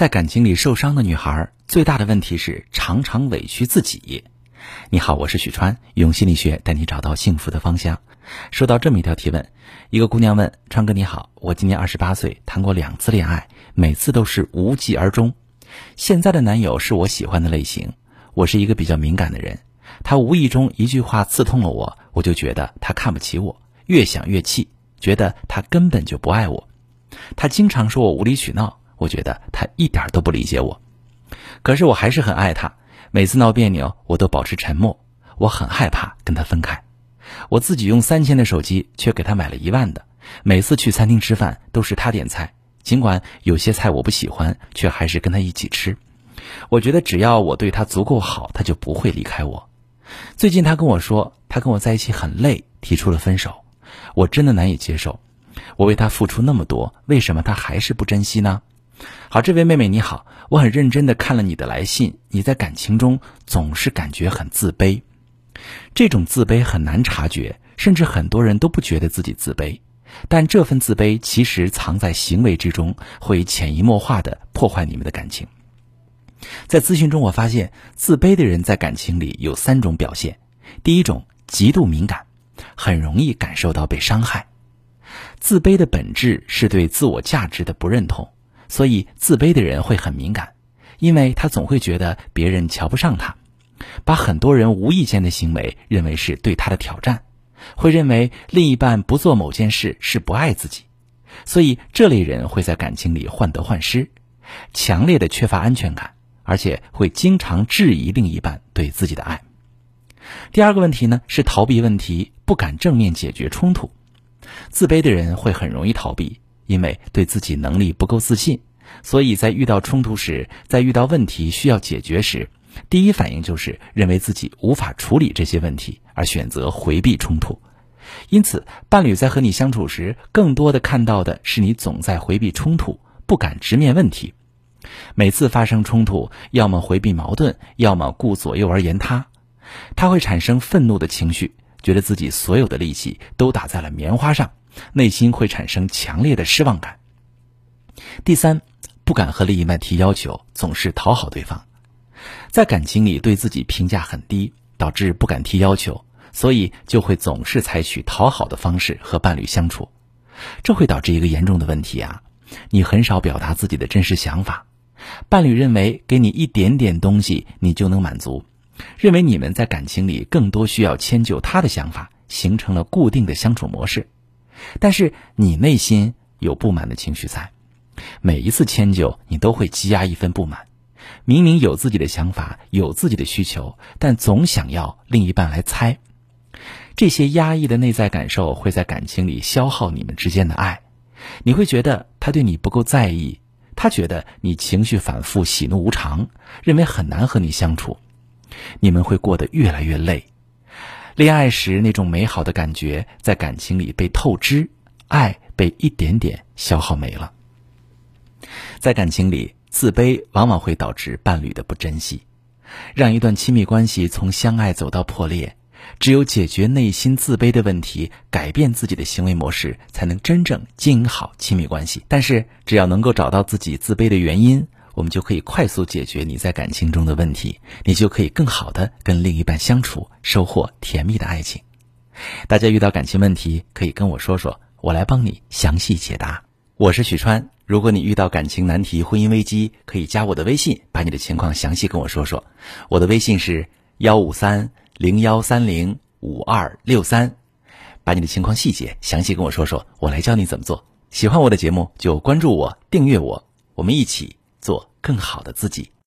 在感情里受伤的女孩最大的问题是常常委屈自己。你好，我是许川，用心理学带你找到幸福的方向。收到这么一条提问，一个姑娘问川哥你好，我今年二十八岁，谈过两次恋爱，每次都是无疾而终。现在的男友是我喜欢的类型，我是一个比较敏感的人，他无意中一句话刺痛了我，我就觉得他看不起我，越想越气，觉得他根本就不爱我。他经常说我无理取闹，我觉得他一点都不理解我。可是我还是很爱他，每次闹别扭我都保持沉默，我很害怕跟他分开。我自己用三千的手机，却给他买了一万的。每次去餐厅吃饭都是他点菜，尽管有些菜我不喜欢，却还是跟他一起吃。我觉得只要我对他足够好，他就不会离开我。最近他跟我说，他跟我在一起很累，提出了分手。我真的难以接受。我为他付出那么多，为什么他还是不珍惜呢？好，这位妹妹你好，我很认真的看了你的来信，你在感情中总是感觉很自卑。这种自卑很难察觉，甚至很多人都不觉得自己自卑，但这份自卑其实藏在行为之中，会潜移默化的破坏你们的感情。在咨询中，我发现自卑的人在感情里有三种表现：第一种，极度敏感，很容易感受到被伤害。自卑的本质是对自我价值的不认同，所以自卑的人会很敏感，因为他总会觉得别人瞧不上他。把很多人无意间的行为认为是对他的挑战，会认为另一半不做某件事是不爱自己，所以这类人会在感情里患得患失，强烈的缺乏安全感，而且会经常质疑另一半对自己的爱。第二个问题呢是逃避问题，不敢正面解决冲突。自卑的人会很容易逃避，因为对自己能力不够自信，所以在遇到冲突时，在遇到问题需要解决时。第一反应就是认为自己无法处理这些问题，而选择回避冲突。因此，伴侣在和你相处时，更多的看到的是你总在回避冲突，不敢直面问题。每次发生冲突，要么回避矛盾，要么顾左右而言他。他会产生愤怒的情绪，觉得自己所有的力气都打在了棉花上，内心会产生强烈的失望感。第三，不敢和另一半提要求，总是讨好对方。在感情里对自己评价很低，导致不敢提要求，所以就会总是采取讨好的方式和伴侣相处，这会导致一个严重的问题啊！你很少表达自己的真实想法，伴侣认为给你一点点东西你就能满足，认为你们在感情里更多需要迁就他的想法，形成了固定的相处模式。但是你内心有不满的情绪在，每一次迁就你都会积压一份不满。明明有自己的想法，有自己的需求，但总想要另一半来猜。这些压抑的内在感受会在感情里消耗你们之间的爱。你会觉得他对你不够在意，他觉得你情绪反复、喜怒无常，认为很难和你相处。你们会过得越来越累。恋爱时那种美好的感觉在感情里被透支，爱被一点点消耗没了。在感情里。自卑往往会导致伴侣的不珍惜，让一段亲密关系从相爱走到破裂。只有解决内心自卑的问题，改变自己的行为模式，才能真正经营好亲密关系。但是，只要能够找到自己自卑的原因，我们就可以快速解决你在感情中的问题，你就可以更好的跟另一半相处，收获甜蜜的爱情。大家遇到感情问题，可以跟我说说，我来帮你详细解答。我是许川。如果你遇到感情难题、婚姻危机，可以加我的微信，把你的情况详细跟我说说。我的微信是幺五三零幺三零五二六三，把你的情况细节详细跟我说说，我来教你怎么做。喜欢我的节目就关注我、订阅我，我们一起更好的自己。